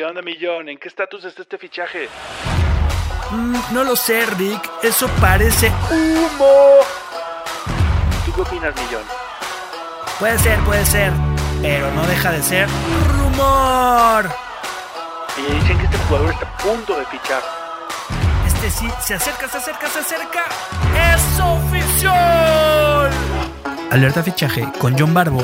¿qué onda, Millón? ¿En qué estatus está este fichaje? Mm, no lo sé, Rick. Eso parece humo. ¿Tú qué opinas, Millón? Puede ser, puede ser. Pero no deja de ser rumor. Y dicen que este jugador está a punto de fichar. Este sí, se acerca, se acerca, se acerca. ¡Es oficial! Alerta fichaje con John Barbo.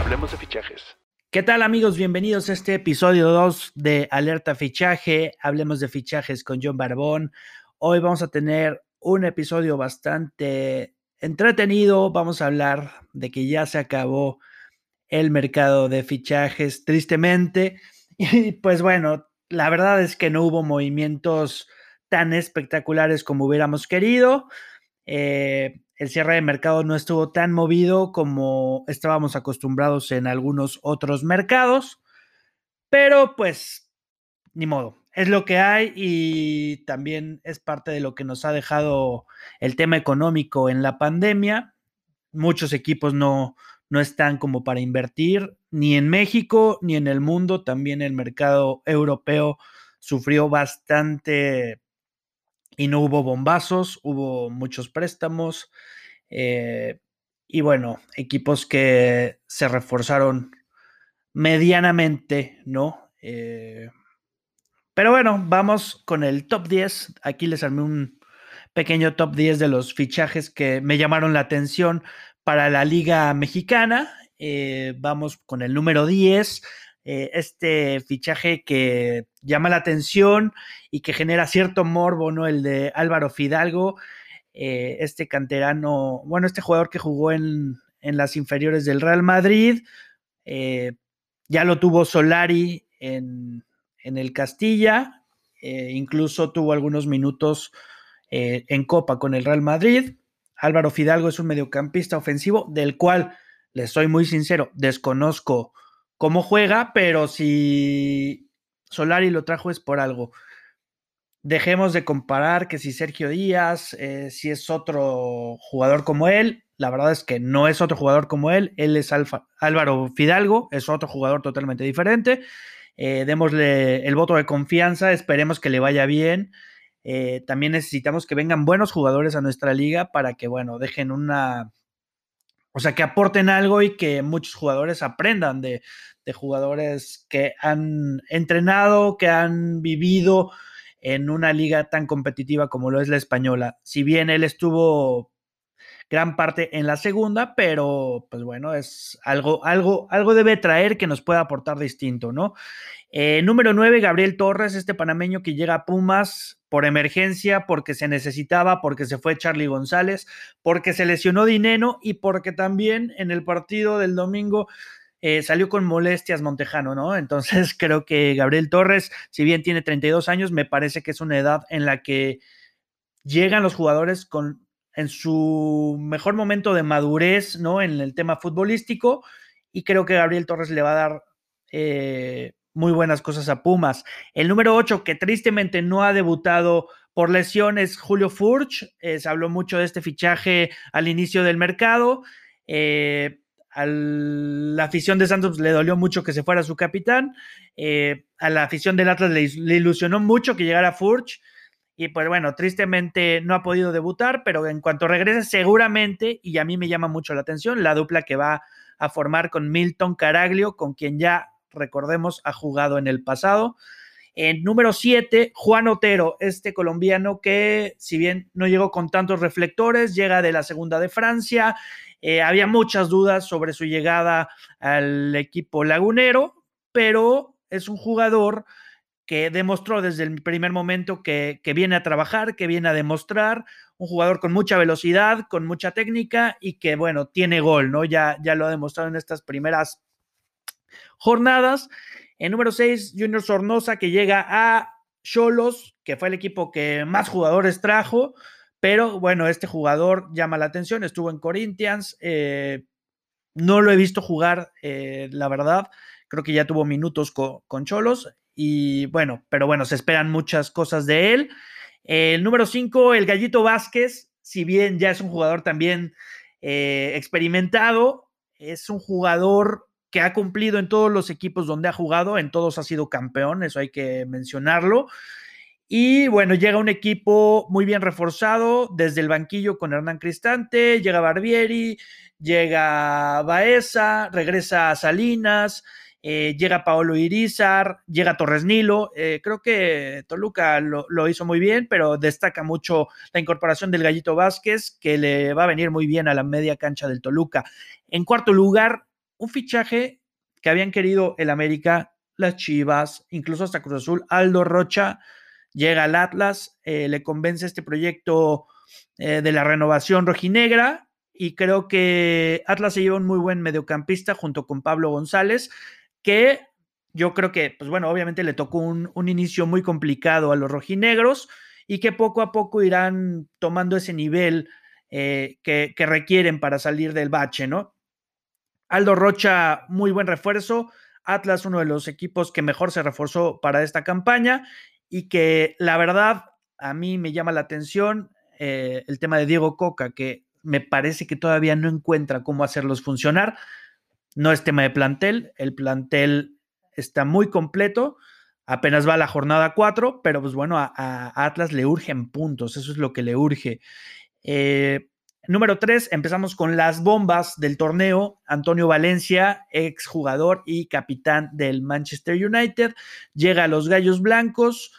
Hablemos de fichajes. ¿Qué tal amigos? Bienvenidos a este episodio 2 de Alerta Fichaje. Hablemos de fichajes con John Barbón. Hoy vamos a tener un episodio bastante entretenido. Vamos a hablar de que ya se acabó el mercado de fichajes, tristemente. Y pues bueno, la verdad es que no hubo movimientos tan espectaculares como hubiéramos querido. Eh, el cierre de mercado no estuvo tan movido como estábamos acostumbrados en algunos otros mercados, pero pues ni modo, es lo que hay y también es parte de lo que nos ha dejado el tema económico en la pandemia. Muchos equipos no, no están como para invertir ni en México ni en el mundo, también el mercado europeo sufrió bastante y no hubo bombazos, hubo muchos préstamos. Eh, y bueno, equipos que se reforzaron medianamente, ¿no? Eh, pero bueno, vamos con el top 10. Aquí les armé un pequeño top 10 de los fichajes que me llamaron la atención para la Liga Mexicana. Eh, vamos con el número 10. este fichaje que llama la atención y que genera cierto morbo, ¿no? El de Álvaro Fidalgo, eh, este canterano, bueno, este jugador que jugó en, las inferiores del Real Madrid, eh, ya lo tuvo Solari en, el Castilla, eh, incluso tuvo algunos minutos en Copa con el Real Madrid. Álvaro Fidalgo es un mediocampista ofensivo del cual, les soy muy sincero, desconozco cómo juega, pero si Solari lo trajo es por algo. Dejemos de comparar que si Sergio Díaz, eh, si es otro jugador como él, la verdad es que no es otro jugador como él, él es Álvaro Fidalgo, es otro jugador totalmente diferente. Eh, démosle el voto de confianza, esperemos que le vaya bien. Eh, también necesitamos que vengan buenos jugadores a nuestra liga para que, bueno, dejen una, o sea, que aporten algo y que muchos jugadores aprendan de, jugadores que han entrenado, que han vivido en una liga tan competitiva como lo es la española. Si bien él estuvo gran parte en la segunda, pero pues bueno, es algo, algo, algo debe traer que nos pueda aportar distinto, ¿no? Eh, número 9, Gabriel Torres, este panameño que llega a Pumas por emergencia, porque se necesitaba, porque se fue Charlie González, porque se lesionó Dineno y porque también en el partido del domingo eh, salió con molestias Montejano, ¿no? Entonces creo que Gabriel Torres, si bien tiene 32 años, me parece que es una edad en la que llegan los jugadores con en su mejor momento de madurez, ¿no? En el tema futbolístico y creo que Gabriel Torres le va a dar eh, muy buenas cosas a Pumas. El número 8, que tristemente no ha debutado por lesiones, Julio Furch. Eh, se habló mucho de este fichaje al inicio del mercado. Eh, a la afición de Santos le dolió mucho que se fuera su capitán. Eh, a la afición del Atlas le, ilusionó mucho que llegara Furch. Y pues bueno, tristemente no ha podido debutar, pero en cuanto regrese seguramente, y a mí me llama mucho la atención, la dupla que va a formar con Milton Caraglio, con quien ya recordemos, ha jugado en el pasado. En número 7, Juan Otero, este colombiano que, si bien no llegó con tantos reflectores, llega de la segunda de Francia. Eh, había muchas dudas sobre su llegada al equipo lagunero, pero es un jugador que demostró desde el primer momento que, viene a trabajar, que viene a demostrar, un jugador con mucha velocidad, con mucha técnica y que, bueno, tiene gol, ¿no? Ya, ya lo ha demostrado en estas primeras jornadas. En número 6, Junior Sornosa, que llega a Cholos, que fue el equipo que más jugadores trajo. Pero bueno, este jugador llama la atención, estuvo en Corinthians, eh, no lo he visto jugar, eh, la verdad, creo que ya tuvo minutos con, Cholos y bueno, pero bueno, se esperan muchas cosas de él. El número 5, el Gallito Vázquez, si bien ya es un jugador también eh, experimentado, es un jugador que ha cumplido en todos los equipos donde ha jugado, en todos ha sido campeón, eso hay que mencionarlo. Y bueno, llega un equipo muy bien reforzado desde el banquillo con Hernán Cristante, llega Barbieri, llega Baeza, regresa Salinas, eh, llega Paolo Irizar, llega Torres Nilo. Eh, creo que Toluca lo, lo, hizo muy bien, pero destaca mucho la incorporación del Gallito Vázquez, que le va a venir muy bien a la media cancha del Toluca. En cuarto lugar, un fichaje que habían querido el América, las Chivas, incluso hasta Cruz Azul, Aldo Rocha, llega al Atlas, eh, le convence este proyecto eh, de la renovación rojinegra y creo que Atlas se lleva un muy buen mediocampista junto con Pablo González, que yo creo que, pues bueno, obviamente le tocó un, un inicio muy complicado a los rojinegros y que poco a poco irán tomando ese nivel eh, que, que requieren para salir del bache, ¿no? Aldo Rocha, muy buen refuerzo. Atlas, uno de los equipos que mejor se reforzó para esta campaña y que la verdad a mí me llama la atención eh, el tema de Diego Coca, que me parece que todavía no encuentra cómo hacerlos funcionar. No es tema de plantel, el plantel está muy completo, apenas va a la jornada 4, pero pues bueno, a, a, Atlas le urgen puntos, eso es lo que le urge. Eh, Número tres, empezamos con las bombas del torneo. Antonio Valencia, exjugador y capitán del Manchester United, llega a los Gallos Blancos,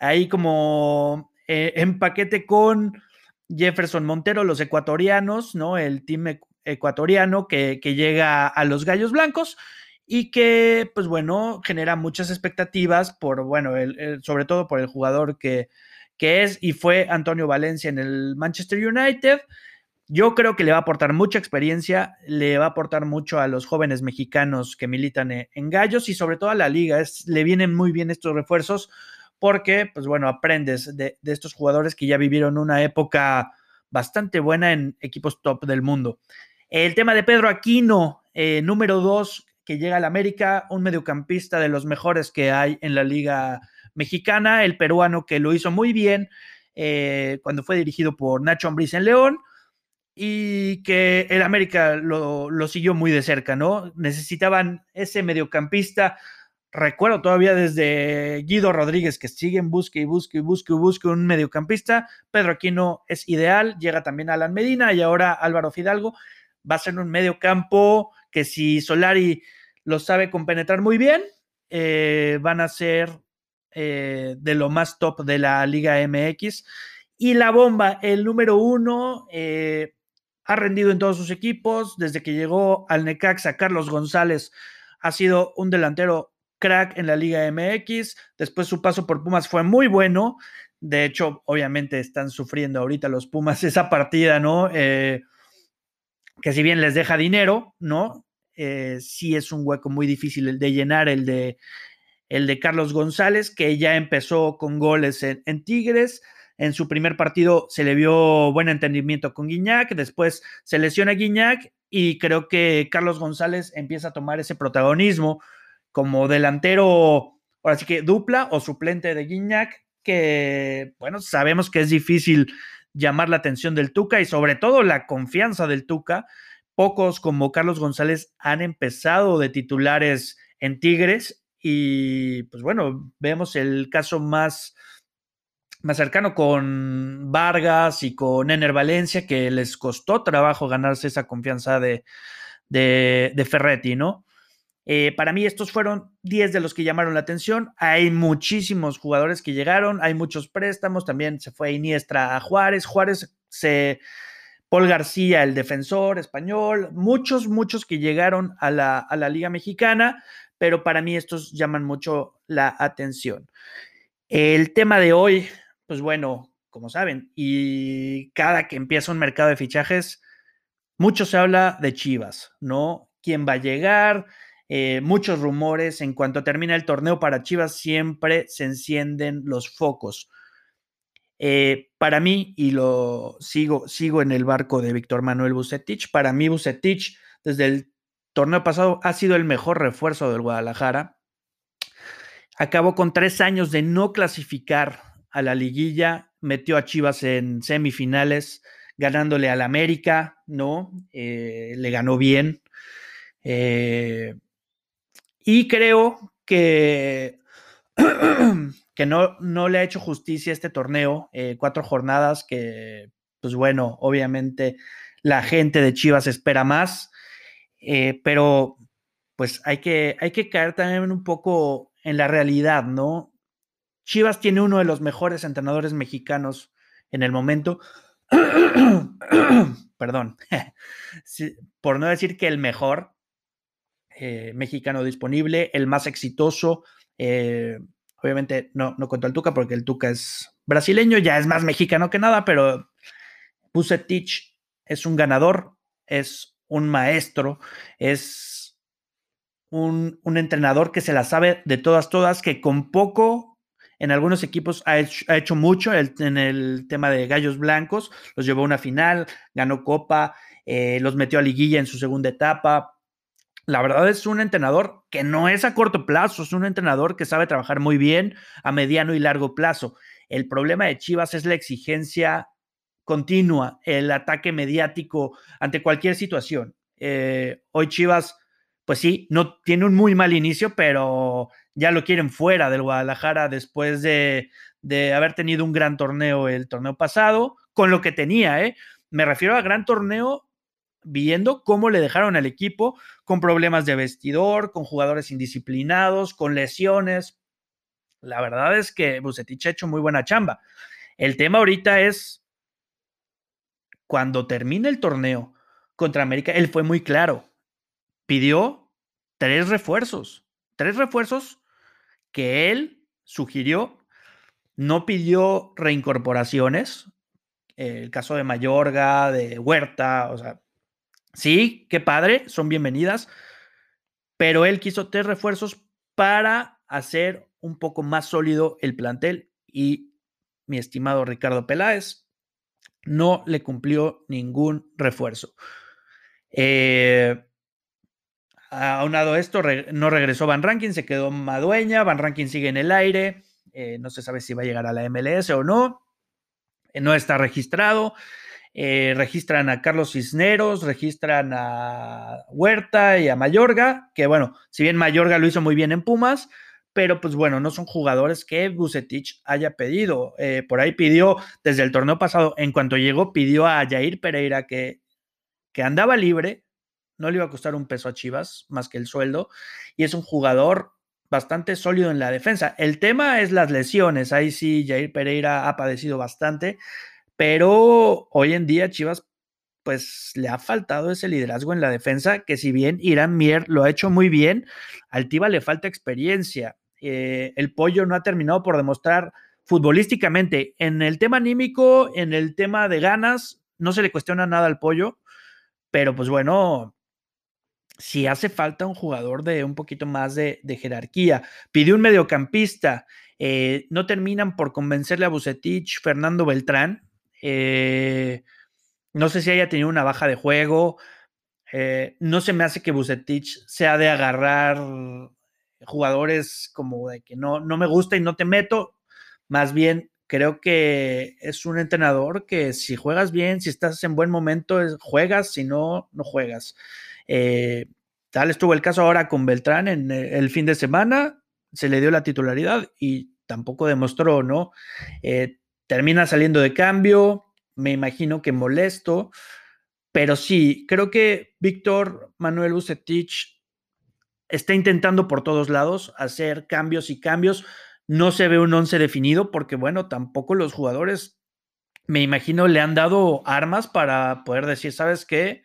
ahí como eh, en paquete con Jefferson Montero, los ecuatorianos, ¿no? El team ecuatoriano que, llega a los Gallos Blancos y que, pues bueno, genera muchas expectativas por, bueno, el, sobre todo por el jugador que, que es y fue Antonio Valencia en el Manchester United. Yo creo que le va a aportar mucha experiencia, le va a aportar mucho a los jóvenes mexicanos que militan e, en Gallos y sobre todo a la liga. Le vienen muy bien estos refuerzos porque, pues bueno, aprendes de, de estos jugadores que ya vivieron una época bastante buena en equipos top del mundo. El tema de Pedro Aquino, eh, número dos, que llega al América, un mediocampista de los mejores que hay en la liga mexicana, el peruano que lo hizo muy bien eh, cuando fue dirigido por Nacho Ambriz en León y que el América lo, siguió muy de cerca, ¿no? Necesitaban ese mediocampista. Recuerdo todavía desde Guido Rodríguez que sigue en busca y busca y busca y busca un mediocampista. Pedro Aquino es ideal, llega también Alan Medina y ahora Álvaro Fidalgo. Va a ser un mediocampo que si Solari lo sabe compenetrar muy bien, eh, van a ser eh, de lo más top de la Liga MX. Y la bomba, el número uno, eh, ha rendido en todos sus equipos. Desde que llegó al Necaxa, Carlos González ha sido un delantero crack en la Liga MX. Después su paso por Pumas fue muy bueno. De hecho, obviamente están sufriendo ahorita los Pumas esa partida, ¿no? Eh, que si bien les deja dinero, ¿no? Eh, sí es un hueco muy difícil el de llenar el de, el de Carlos González, que ya empezó con goles en, en Tigres en su primer partido se le vio buen entendimiento con Guiñac, después se lesiona Guiñac y creo que Carlos González empieza a tomar ese protagonismo como delantero, ahora sí que dupla o suplente de Guiñac, que bueno, sabemos que es difícil llamar la atención del Tuca y sobre todo la confianza del Tuca. Pocos como Carlos González han empezado de titulares en Tigres y pues bueno, vemos el caso más más cercano con Vargas y con Ener Valencia, que les costó trabajo ganarse esa confianza de, de, Ferretti, ¿no? Eh, para mí estos fueron 10 de los que llamaron la atención. Hay muchísimos jugadores que llegaron, hay muchos préstamos, también se fue Iniestra a Juárez, Juárez se... Paul García, el defensor español, muchos, muchos que llegaron a la, a la Liga Mexicana, pero para mí estos llaman mucho la atención. El tema de hoy, pues bueno, como saben, y cada que empieza un mercado de fichajes, mucho se habla de Chivas, ¿no? ¿Quién va a llegar? Eh, muchos rumores. En cuanto termina el torneo para Chivas, siempre se encienden los focos. Eh, para mí, y lo sigo, sigo en el barco de Víctor Manuel Bucetich, para mí Bucetich desde el torneo pasado ha sido el mejor refuerzo del Guadalajara. Acabó con tres años de no clasificar a la liguilla, metió a Chivas en semifinales, ganándole al América, ¿no? Eh, le ganó bien. Eh, Y creo que, que no, no le ha hecho justicia este torneo. Eh, cuatro jornadas que, pues bueno, obviamente la gente de Chivas espera más, pero pues hay que, hay que caer también un poco en la realidad, ¿no? Chivas tiene uno de los mejores entrenadores mexicanos en el momento. Perdón, por no decir que el mejor eh, mexicano disponible, el más exitoso. Eh, obviamente no, no cuento al Tuca porque el Tuca es brasileño, ya es más mexicano que nada, pero Bucetich es un ganador, es un maestro, es un, entrenador que se la sabe de todas, todas, que con poco en algunos equipos ha hecho, mucho en el tema de Gallos Blancos, los llevó a una final, ganó Copa, eh, los metió a liguilla en su segunda etapa. La verdad es un entrenador que no es a corto plazo, es un entrenador que sabe trabajar muy bien a mediano y largo plazo. El problema de Chivas es la exigencia continua, el ataque mediático ante cualquier situación. Eh, hoy Chivas, pues sí, no tiene un muy mal inicio, pero ya lo quieren fuera del Guadalajara después de, de haber tenido un gran torneo el torneo pasado, con lo que tenía, ¿eh? Me refiero a gran torneo viendo cómo le dejaron al equipo con problemas de vestidor, con jugadores indisciplinados, con lesiones. La verdad es que Bucetich ha hecho muy buena chamba. El tema ahorita es cuando termina el torneo contra América, él fue muy claro. Pidió tres refuerzos, tres refuerzos que él sugirió. No pidió reincorporaciones. El caso de Mayorga, de Huerta, o sea, sí, qué padre, son bienvenidas, pero él quiso tres refuerzos para hacer un poco más sólido el plantel y mi estimado Ricardo Peláez no le cumplió ningún refuerzo. Eh, aunado esto, no regresó Van Rankin, se quedó Madueña, Van Rankin sigue en el aire, eh, no se sabe si va a llegar a la MLS o no, eh, no está registrado. Eh, registran a Carlos Cisneros, registran a Huerta y a Mayorga, que bueno, si bien Mayorga lo hizo muy bien en Pumas, pero pues bueno, no son jugadores que Bucetich haya pedido. Por ahí pidió, desde el torneo pasado, en cuanto llegó, pidió a Jair Pereira que, que andaba libre, no le iba a costar un peso a Chivas, más que el sueldo, y es un jugador bastante sólido en la defensa. El tema es las lesiones, ahí sí Jair Pereira ha padecido bastante, pero hoy en día Chivas pues le ha faltado ese liderazgo en la defensa, que si bien Irán Mier lo ha hecho muy bien, al Tiva le falta experiencia. Eh, el pollo no ha terminado por demostrar futbolísticamente. En el tema anímico, en el tema de ganas, no se le cuestiona nada al pollo, pero pues bueno, si hace falta un jugador de un poquito más de, jerarquía. Pidió un mediocampista, eh, no terminan por convencerle a Bucetich, Fernando Beltrán. Eh, no sé si haya tenido una baja de juego. no se me hace que Bucetich sea de agarrar jugadores como de que no, no me gusta y no te meto. Más bien, creo que es un entrenador que si juegas bien, si estás en buen momento, juegas, si no, no juegas. Eh, tal estuvo el caso ahora con Beltrán en el fin de semana, se le dio la titularidad y tampoco demostró, ¿no? Eh, termina saliendo de cambio, me imagino que molesto, pero sí, creo que Víctor Manuel Bucetich está intentando por todos lados hacer cambios y cambios. No se ve un once definido porque, bueno, tampoco los jugadores, me imagino, le han dado armas para poder decir, ¿sabes qué?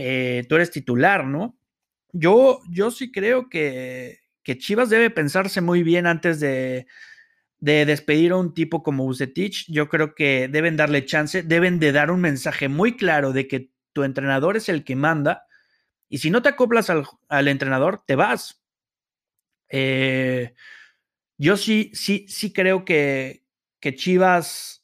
Eh, tú eres titular, ¿no? Yo, yo sí creo que, que Chivas debe pensarse muy bien antes de, de despedir a un tipo como Bucetich. Yo creo que deben darle chance, deben de dar un mensaje muy claro de que tu entrenador es el que manda y si no te acoplas al, entrenador, te vas. Eh, yo sí, sí, sí creo que, que Chivas,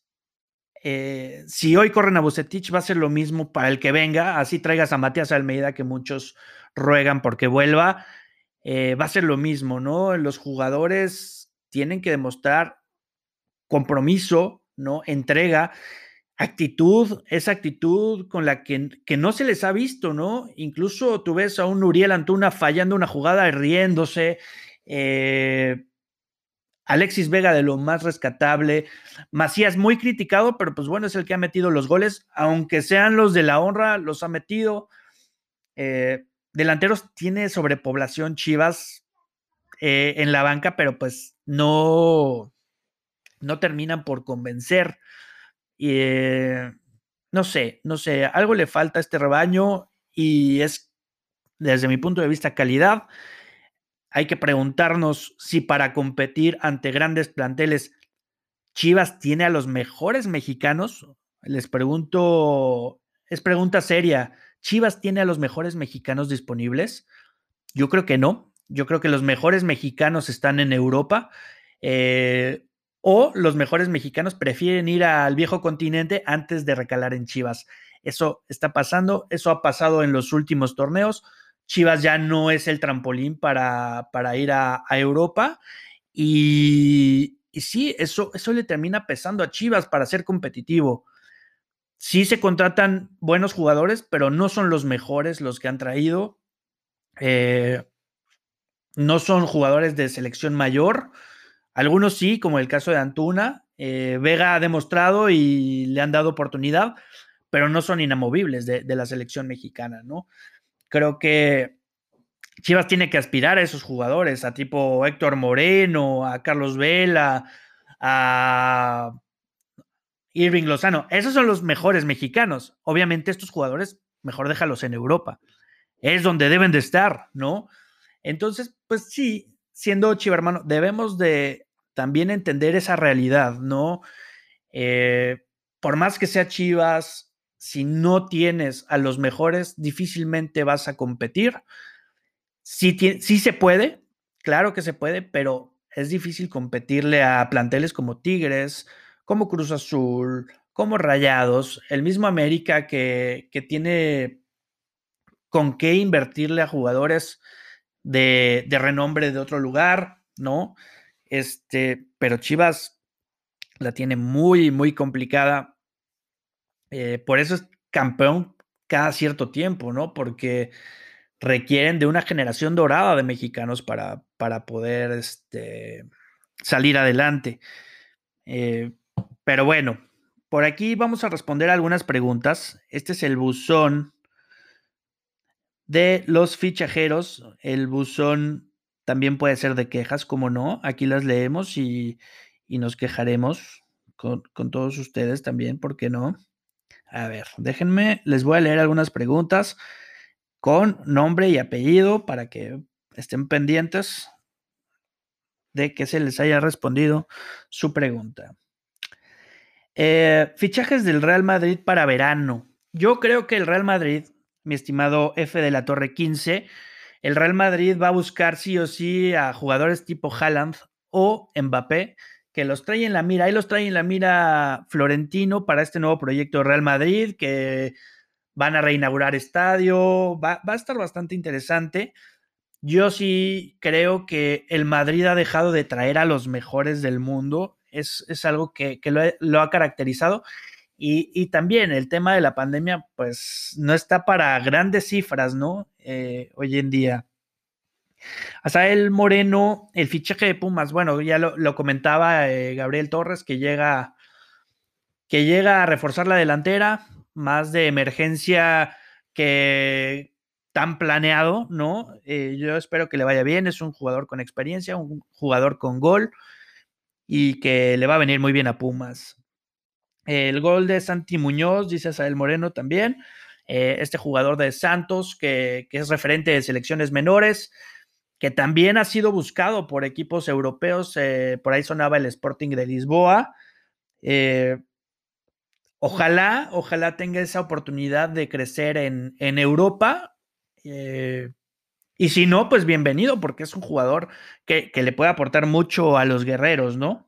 eh, si hoy corren a Bucetich, va a ser lo mismo para el que venga. Así traigas a Matías Almeida, que muchos ruegan porque vuelva. Eh, va a ser lo mismo, ¿no? Los jugadores tienen que demostrar compromiso, ¿no? Entrega. actitud, esa actitud con la que, que, no se les ha visto, ¿no? Incluso tú ves a un Uriel Antuna fallando una jugada riéndose. Eh, Alexis Vega de lo más rescatable. Macías muy criticado, pero pues bueno, es el que ha metido los goles, aunque sean los de la honra, los ha metido. Eh, delanteros tiene sobrepoblación Chivas eh, en la banca, pero pues no, no terminan por convencer. Eh, no sé, no sé, algo le falta a este rebaño y es, desde mi punto de vista, calidad. Hay que preguntarnos si para competir ante grandes planteles, Chivas tiene a los mejores mexicanos. Les pregunto, es pregunta seria, ¿Chivas tiene a los mejores mexicanos disponibles? Yo creo que no. Yo creo que los mejores mexicanos están en Europa. Eh, o los mejores mexicanos prefieren ir al viejo continente antes de recalar en Chivas. Eso está pasando, eso ha pasado en los últimos torneos. Chivas ya no es el trampolín para, para ir a, Europa y, sí, eso, eso le termina pesando a Chivas para ser competitivo. Sí se contratan buenos jugadores, pero no son los mejores los que han traído. Eh, no son jugadores de selección mayor. Algunos sí, como el caso de Antuna. Eh, Vega ha demostrado y le han dado oportunidad, pero no son inamovibles de, la selección mexicana, ¿no? Creo que Chivas tiene que aspirar a esos jugadores, a tipo Héctor Moreno, a Carlos Vela, a Irving Lozano. Esos son los mejores mexicanos. Obviamente estos jugadores, mejor déjalos en Europa. Es donde deben de estar, ¿no? Entonces, pues sí, siendo hermano, debemos de también entender esa realidad, ¿no? Eh, por más que sea Chivas, si no tienes a los mejores, difícilmente vas a competir. Sí, se puede, claro que se puede, pero es difícil competirle a planteles como Tigres, como Cruz Azul, como Rayados, el mismo América que, que tiene con qué invertirle a jugadores de, renombre de otro lugar, ¿no? Este, pero Chivas la tiene muy, muy complicada. Eh, por eso es campeón cada cierto tiempo, ¿no? Porque requieren de una generación dorada de mexicanos para, para poder este, salir adelante. Eh, pero bueno, por aquí vamos a responder algunas preguntas. Este es el buzón de los fichajeros. El buzón también puede ser de quejas, como no. Aquí las leemos y, nos quejaremos con, todos ustedes también, ¿por qué no? A ver, déjenme, les voy a leer algunas preguntas con nombre y apellido para que estén pendientes de que se les haya respondido su pregunta. Eh, fichajes del Real Madrid para verano. Yo creo que el Real Madrid mi estimado F de la Torre 15, el Real Madrid va a buscar sí o sí a jugadores tipo Haaland o Mbappé, que los trae en la mira. Ahí los trae en la mira Florentino para este nuevo proyecto de Real Madrid, que van a reinaugurar estadio. Va, a estar bastante interesante. Yo sí creo que el Madrid ha dejado de traer a los mejores del mundo. Es, es algo que, lo, lo ha caracterizado y, también el tema de la pandemia, pues no está para grandes cifras, ¿no? Eh, hoy en día. Hasta el Moreno, el fichaje de Pumas, bueno, ya lo, comentaba eh, Gabriel Torres, que llega, que llega a reforzar la delantera, más de emergencia que tan planeado, ¿no? Eh, yo espero que le vaya bien, es un jugador con experiencia, un jugador con gol y que le va a venir muy bien a Pumas. El gol de Santi Muñoz, dice Sael Moreno también. Eh, este jugador de Santos, que, es referente de selecciones menores, que también ha sido buscado por equipos europeos. Eh, por ahí sonaba el Sporting de Lisboa. Eh, ojalá, ojalá tenga esa oportunidad de crecer en, Europa. y si no, pues bienvenido, porque es un jugador que, que le puede aportar mucho a los guerreros, ¿no?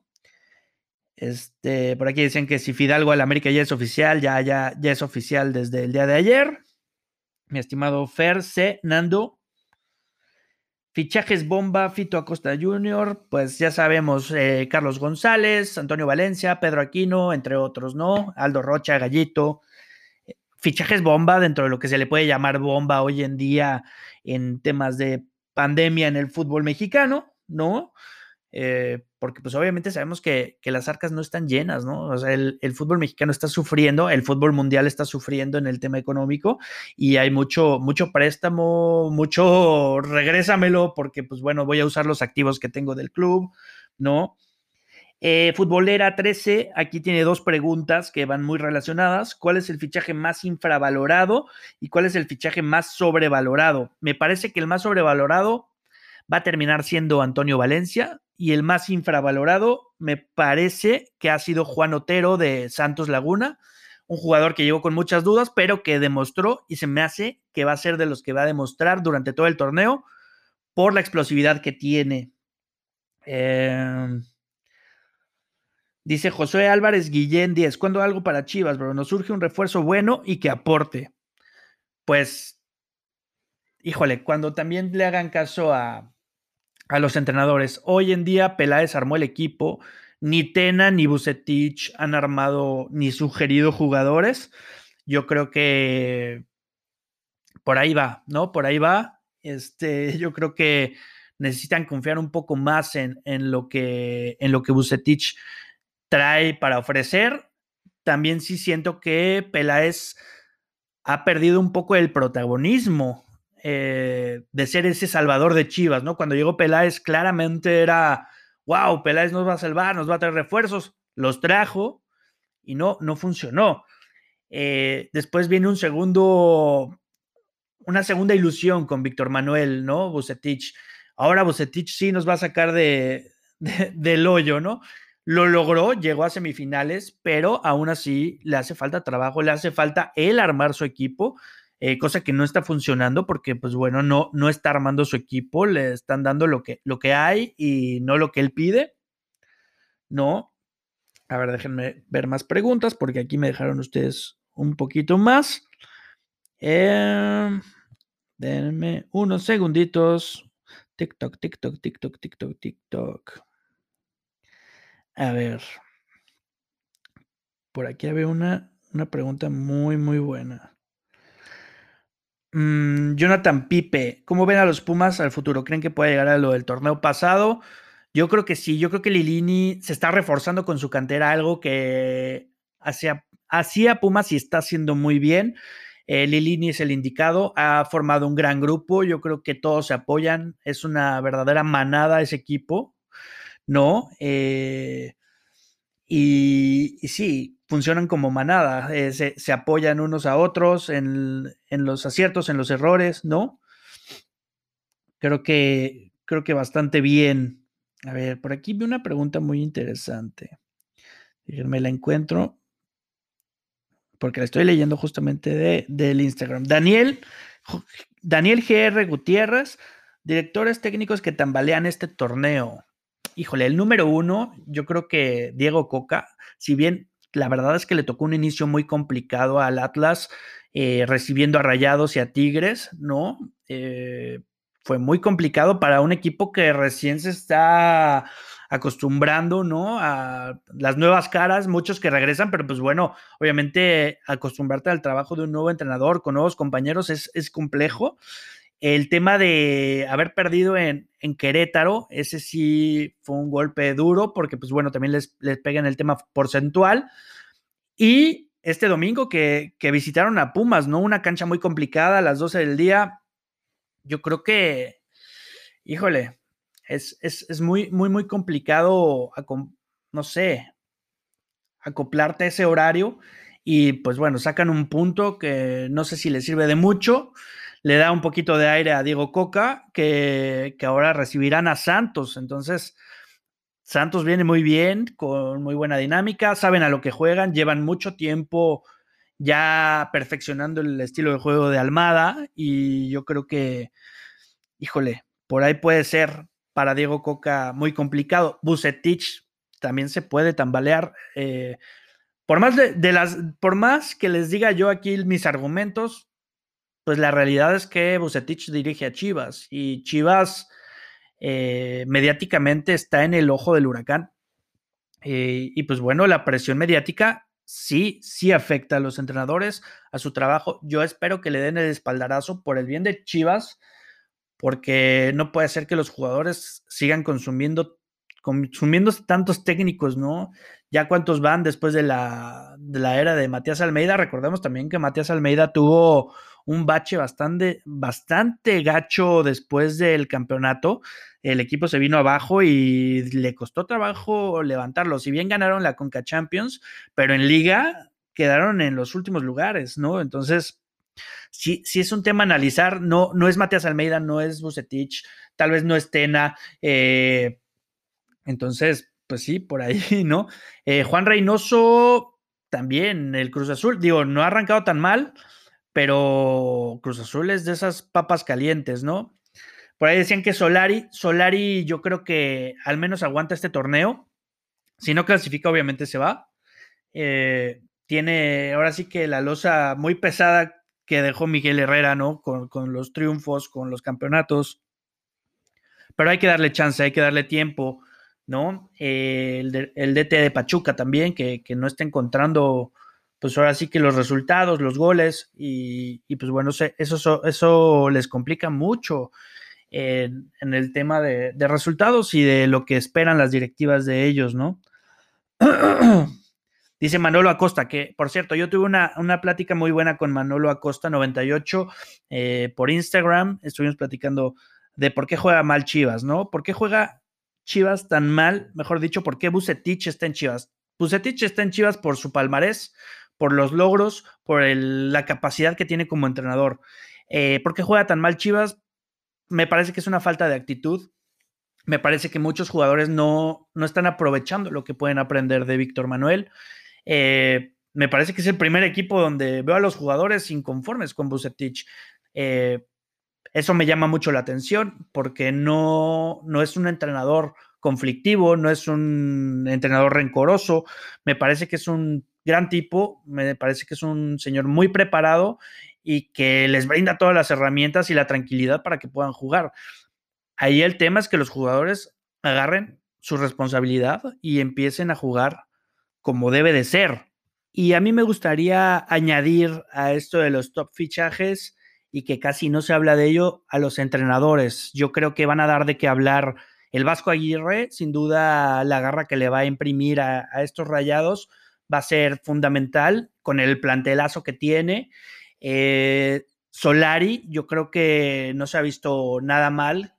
Este, por aquí decían que si Fidalgo al América ya es oficial, ya, ya, ya es oficial desde el día de ayer. Mi estimado Fer C. Nando. Fichajes bomba, Fito Acosta Jr., pues ya sabemos, eh, Carlos González, Antonio Valencia, Pedro Aquino, entre otros, ¿no? Aldo Rocha, Gallito. Fichajes bomba dentro de lo que se le puede llamar bomba hoy en día en temas de pandemia en el fútbol mexicano, ¿no? Eh, porque pues obviamente sabemos que, las arcas no están llenas, ¿no? O sea, el, fútbol mexicano está sufriendo, el fútbol mundial está sufriendo en el tema económico y hay mucho, mucho préstamo, mucho regrésamelo porque pues bueno, voy a usar los activos que tengo del club, ¿no? Eh, futbolera 13, aquí tiene dos preguntas que van muy relacionadas. ¿Cuál es el fichaje más infravalorado y cuál es el fichaje más sobrevalorado? Me parece que el más sobrevalorado va a terminar siendo Antonio Valencia y el más infravalorado me parece que ha sido Juan Otero de Santos Laguna, un jugador que llegó con muchas dudas, pero que demostró y se me hace que va a ser de los que va a demostrar durante todo el torneo por la explosividad que tiene. Em, dice José Álvarez Guillén 10, ¿cuándo algo para Chivas, bro? Nos surge un refuerzo bueno y que aporte. Pues, híjole, cuando también le hagan caso a, a los entrenadores. Hoy en día Peláez armó el equipo, ni Tena ni Bucetich han armado ni sugerido jugadores. Yo creo que por ahí va, ¿no? Por ahí va. Este, yo creo que necesitan confiar un poco más en, en lo que en lo que Bucetich trae para ofrecer. También sí siento que Peláez ha perdido un poco el protagonismo eh, de ser ese salvador de Chivas, ¿no? Cuando llegó Peláez, claramente era, wow, Peláez nos va a salvar, nos va a traer refuerzos. Los trajo y no, no funcionó. Eh, después viene un segundo, una segunda ilusión con Víctor Manuel, ¿no? Bucetich. Ahora Bucetich sí nos va a sacar de, del hoyo, ¿no? Lo logró, llegó a semifinales, pero aún así le hace falta trabajo, le hace falta él armar su equipo. Eh, cosa que no está funcionando porque, pues bueno, no, no está armando su equipo, le están dando lo que, lo que hay y no lo que él pide. No. A ver, déjenme ver más preguntas porque aquí me dejaron ustedes un poquito más. Eh, denme unos segunditos. TikTok, TikTok, TikTok, TikTok, TikTok. A ver. Por aquí había una, una pregunta muy, muy buena. Mm, Jonathan Pipe, ¿cómo ven a los Pumas al futuro? ¿Creen que puede llegar a lo del torneo pasado? Yo creo que sí, yo creo que Lilini se está reforzando con su cantera, algo que hacía, Pumas y está haciendo muy bien. Eh, Lilini es el indicado, ha formado un gran grupo, yo creo que todos se apoyan, es una verdadera manada ese equipo, ¿no? Eh, y, sí, funcionan como manada, eh, se, apoyan unos a otros en, los aciertos, en los errores, ¿no? Creo que, creo que bastante bien. A ver, por aquí vi una pregunta muy interesante. Me la encuentro porque la estoy leyendo justamente de, del Instagram. Daniel, Daniel GR Gutiérrez, directores técnicos que tambalean este torneo híjole, el número uno, yo creo que Diego Coca, si bien la verdad es que le tocó un inicio muy complicado al Atlas, eh, recibiendo a Rayados y a Tigres, ¿no? Eh, fue muy complicado para un equipo que recién se está acostumbrando, ¿no? A las nuevas caras, muchos que regresan, pero pues bueno, obviamente acostumbrarte al trabajo de un nuevo entrenador con nuevos compañeros es, es complejo. El tema de haber perdido en, Querétaro, ese sí fue un golpe duro porque, pues bueno, también les, les pega en el tema porcentual. Y este domingo que, visitaron a Pumas, ¿no? Una cancha muy complicada a las 12 del día. Yo creo que, híjole, es, es, muy, muy, muy complicado, no sé, acoplarte a ese horario. Y pues bueno, sacan un punto que no sé si les sirve de mucho le da un poquito de aire a Diego Coca, que, ahora recibirán a Santos. Entonces, Santos viene muy bien, con muy buena dinámica, saben a lo que juegan, llevan mucho tiempo ya perfeccionando el estilo de juego de Almada y yo creo que, híjole, por ahí puede ser para Diego Coca muy complicado. Bucetich también se puede tambalear. Eh, por, más de, las, por más que les diga yo aquí mis argumentos, pues la realidad es que Bucetich dirige a Chivas y Chivas eh, mediáticamente está en el ojo del huracán. Eh, y pues bueno, la presión mediática sí, sí afecta a los entrenadores, a su trabajo. Yo espero que le den el espaldarazo por el bien de Chivas, porque no puede ser que los jugadores sigan consumiendo, consumiendo tantos técnicos, ¿no? Ya cuántos van después de la, de la era de Matías Almeida. Recordemos también que Matías Almeida tuvo un bache bastante, bastante gacho después del campeonato. El equipo se vino abajo y le costó trabajo levantarlo. Si bien ganaron la Conca Champions, pero en liga quedaron en los últimos lugares, ¿no? Entonces, sí, sí es un tema a analizar. No, no es Matías Almeida, no es Bucetich, tal vez no es Tena. Eh, entonces, pues sí, por ahí, ¿no? Eh, Juan Reynoso también, el Cruz Azul, digo, no ha arrancado tan mal pero Cruz Azul es de esas papas calientes, ¿no? Por ahí decían que Solari, Solari yo creo que al menos aguanta este torneo. Si no clasifica, obviamente se va. Eh, tiene ahora sí que la losa muy pesada que dejó Miguel Herrera, ¿no? Con, los triunfos, con los campeonatos. Pero hay que darle chance, hay que darle tiempo, ¿no? Eh, el, DT de Pachuca también, que, que no está encontrando pues ahora sí que los resultados, los goles, y, pues bueno, eso, eso les complica mucho en, el tema de, resultados y de lo que esperan las directivas de ellos, ¿no? Dice Manolo Acosta, que por cierto, yo tuve una, plática muy buena con Manolo Acosta 98 eh, por Instagram, estuvimos platicando de por qué juega mal Chivas, ¿no? ¿Por qué juega Chivas tan mal? Mejor dicho, ¿por qué Bucetich está en Chivas? Bucetich está en Chivas por su palmarés, por los logros, por la capacidad que tiene como entrenador. Eh, ¿Por qué juega tan mal Chivas? Me parece que es una falta de actitud. Me parece que muchos jugadores no, no están aprovechando lo que pueden aprender de Víctor Manuel. Eh, me parece que es el primer equipo donde veo a los jugadores inconformes con Bucetich. Eh, eso me llama mucho la atención porque no, no es un entrenador conflictivo, no es un entrenador rencoroso. Me parece que es un gran tipo, me parece que es un señor muy preparado y que les brinda todas las herramientas y la tranquilidad para que puedan jugar. Ahí el tema es que los jugadores agarren su responsabilidad y empiecen a jugar como debe de ser. Y a mí me gustaría añadir a esto de los top fichajes y que casi no se habla de ello a los entrenadores. Yo creo que van a dar de qué hablar el Vasco Aguirre, sin duda la garra que le va a imprimir a, a estos rayados va a ser fundamental con el plantelazo que tiene. Eh, Solari, yo creo que no se ha visto nada mal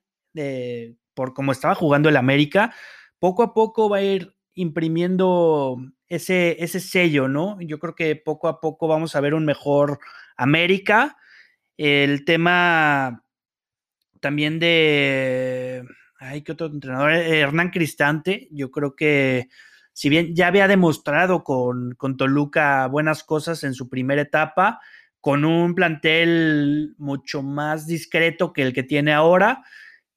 por cómo estaba jugando el América. Poco a poco va a ir imprimiendo ese, ese sello, ¿no? Yo creo que poco a poco vamos a ver un mejor América. El tema también de. Ay, ¿qué otro entrenador? Hernán Cristante. Yo creo que si bien ya había demostrado con, con Toluca buenas cosas en su primera etapa, con un plantel mucho más discreto que el que tiene ahora,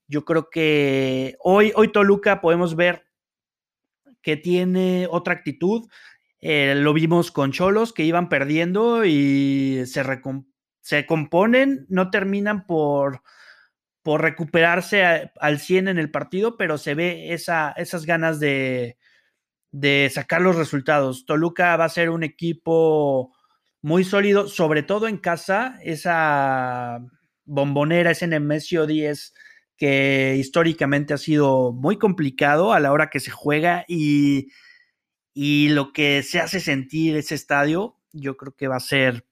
yo creo que hoy, hoy Toluca podemos ver que tiene otra actitud. Eh, lo vimos con Cholos que iban perdiendo y se, se componen, no terminan por, por recuperarse al 100 en el partido, pero se ve esa, esas ganas de, de sacar los resultados. Toluca va a ser un equipo muy sólido, sobre todo en casa, esa bombonera, ese Nemesio 10 que históricamente ha sido muy complicado a la hora que se juega y, y lo que se hace sentir ese estadio, yo creo que va a ser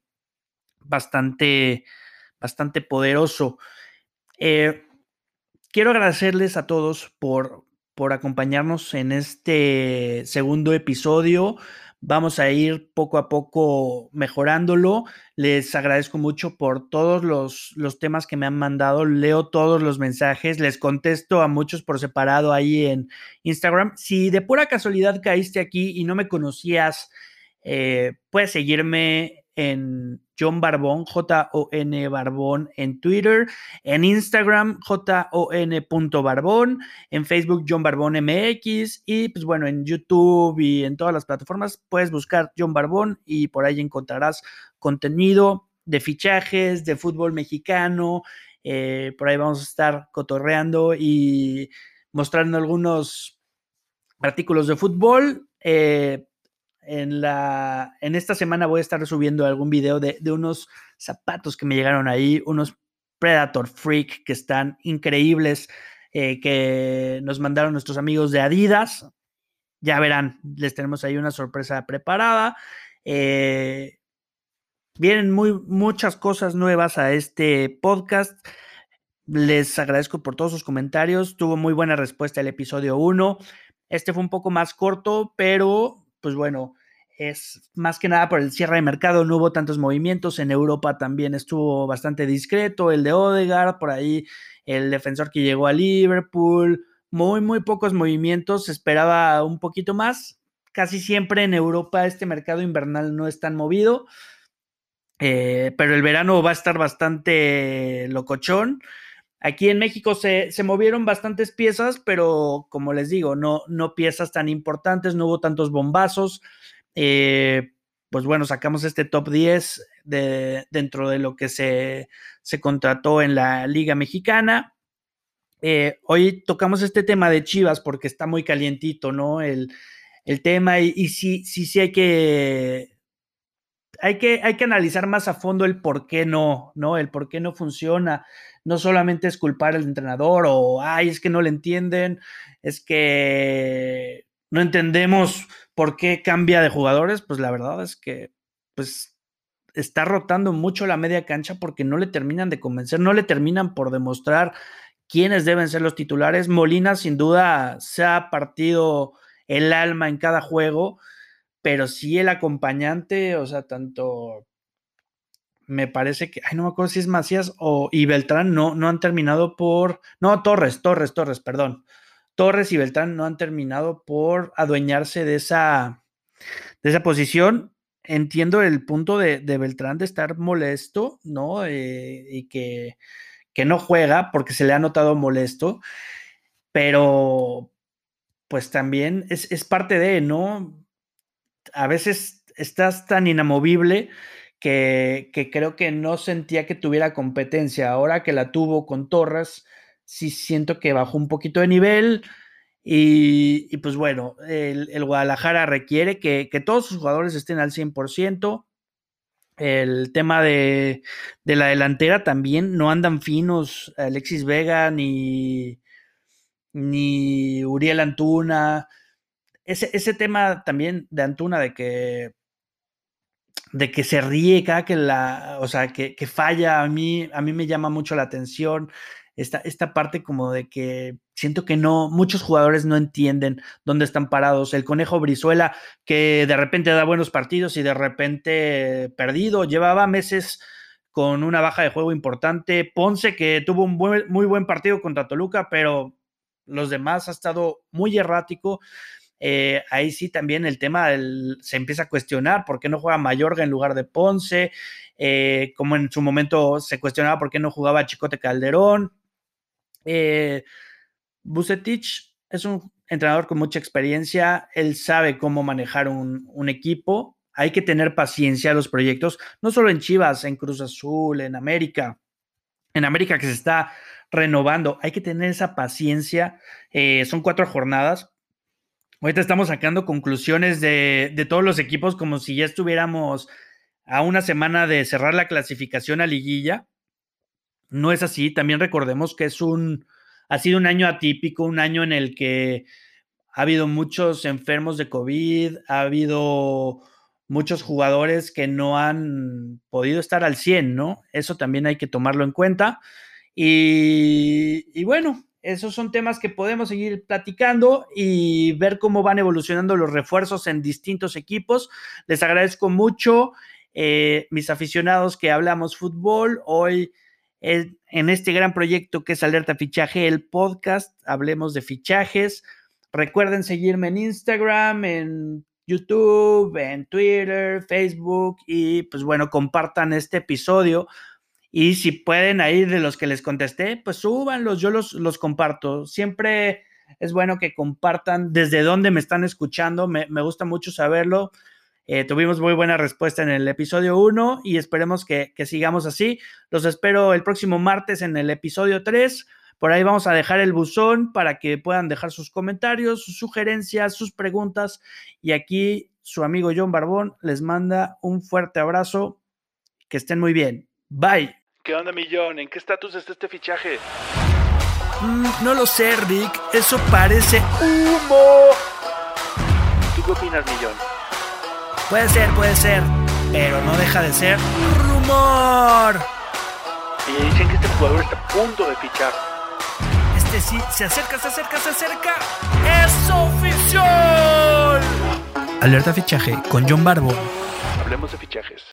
bastante, bastante poderoso. Eh, quiero agradecerles a todos por, por acompañarnos en este segundo episodio. Vamos a ir poco a poco mejorándolo. Les agradezco mucho por todos los, los, temas que me han mandado. Leo todos los mensajes, les contesto a muchos por separado ahí en Instagram. Si de pura casualidad caíste aquí y no me conocías, eh, puedes seguirme en John Barbón, J-O-N Barbón en Twitter, en Instagram, J-O-N.barbón, en Facebook, John Barbón MX, y pues bueno, en YouTube y en todas las plataformas puedes buscar John Barbón y por ahí encontrarás contenido de fichajes, de fútbol mexicano, Eh, por ahí vamos a estar cotorreando y mostrando algunos artículos de fútbol. Eh, en, la, en esta semana voy a estar subiendo algún video de, de unos zapatos que me llegaron ahí, unos Predator Freak que están increíbles, eh, que nos mandaron nuestros amigos de Adidas. Ya verán, les tenemos ahí una sorpresa preparada. Eh, vienen muy, muchas cosas nuevas a este podcast. Les agradezco por todos sus comentarios. Tuvo muy buena respuesta el episodio 1. Este fue un poco más corto, pero pues bueno, es más que nada por el cierre de mercado, no hubo tantos movimientos. En Europa también estuvo bastante discreto. El de Odegaard, por ahí el defensor que llegó a Liverpool. Muy, muy pocos movimientos. Esperaba un poquito más. Casi siempre en Europa este mercado invernal no es tan movido. Eh, pero el verano va a estar bastante locochón. Aquí en México se, movieron bastantes piezas, pero como les digo, no, no piezas tan importantes, no hubo tantos bombazos. Eh, pues bueno, sacamos este top 10 de, dentro de lo que se, se contrató en la Liga Mexicana. Eh, hoy tocamos este tema de Chivas porque está muy calientito, ¿no? El, tema y, y, sí, sí, sí hay que, hay que, hay que analizar más a fondo el por qué no, ¿no? El por qué no funciona. No solamente es culpar al entrenador o, ay, es que no le entienden, es que no entendemos por qué cambia de jugadores, pues la verdad es que pues está rotando mucho la media cancha porque no le terminan de convencer, no le terminan por demostrar quiénes deben ser los titulares. Molina sin duda se ha partido el alma en cada juego, pero sí el acompañante, o sea, tanto me parece que, ay, no me acuerdo si es Macías o y Beltrán no, no han terminado por, no, Torres, Torres, Torres, perdón. Torres y Beltrán no han terminado por adueñarse de esa, de esa posición. Entiendo el punto de, Beltrán de estar molesto, ¿no? Eh, y que, que no juega porque se le ha notado molesto, pero pues también es, es parte de, ¿no? A veces estás tan inamovible que, creo que no sentía que tuviera competencia. Ahora que la tuvo con Torres, sí siento que bajó un poquito de nivel. Y, pues bueno, el, Guadalajara requiere que, todos sus jugadores estén al 100%. El tema de, la delantera también no andan finos Alexis Vega ni, ni Uriel Antuna. Ese, ese tema también de Antuna de que de que se ríe cada que la, o sea, que, que, falla, a mí, a mí me llama mucho la atención esta, esta parte como de que siento que no, muchos jugadores no entienden dónde están parados. El conejo Brizuela, que de repente da buenos partidos y de repente perdido, llevaba meses con una baja de juego importante. Ponce, que tuvo un muy buen partido contra Toluca, pero los demás ha estado muy errático. Eh, ahí sí también el tema se empieza a cuestionar por qué no juega Mayorga en lugar de Ponce, eh, como en su momento se cuestionaba por qué no jugaba Chicote Calderón. Eh, es un entrenador con mucha experiencia, él sabe cómo manejar un, equipo, hay que tener paciencia a los proyectos, no solo en Chivas, en Cruz Azul, en América, en América que se está renovando, hay que tener esa paciencia, eh, son cuatro jornadas, ahorita estamos sacando conclusiones de, todos los equipos como si ya estuviéramos a una semana de cerrar la clasificación a liguilla, no es así. También recordemos que es un, ha sido un año atípico, un año en el que ha habido muchos enfermos de COVID, ha habido muchos jugadores que no han podido estar al 100, ¿no? Eso también hay que tomarlo en cuenta. Y, bueno, esos son temas que podemos seguir platicando y ver cómo van evolucionando los refuerzos en distintos equipos. Les agradezco mucho, eh, mis aficionados que hablamos fútbol. Hoy en este gran proyecto que es Alerta Fichaje, el podcast, hablemos de fichajes. Recuerden seguirme en Instagram, en YouTube, en Twitter, Facebook y pues bueno, compartan este episodio. Y si pueden ahí de los que les contesté, pues súbanlos, yo los, los comparto. Siempre es bueno que compartan desde dónde me están escuchando, me, me gusta mucho saberlo. Eh, tuvimos muy buena respuesta en el episodio 1 y esperemos que, que sigamos así. Los espero el próximo martes en el episodio 3. Por ahí vamos a dejar el buzón para que puedan dejar sus comentarios, sus sugerencias, sus preguntas. Y aquí su amigo John Barbón les manda un fuerte abrazo. Que estén muy bien. Bye. ¿Qué onda, Millón? ¿En qué estatus está este fichaje? Mm, no lo sé, Rick. Eso parece humo. ¿Tú qué opinas, Millón? Puede ser, puede ser. Pero no deja de ser rumor. Y dicen que este jugador está a punto de fichar. Este sí, se acerca, se acerca, se acerca. ¡Es oficial! Alerta fichaje con John Barbón. Hablemos de fichajes.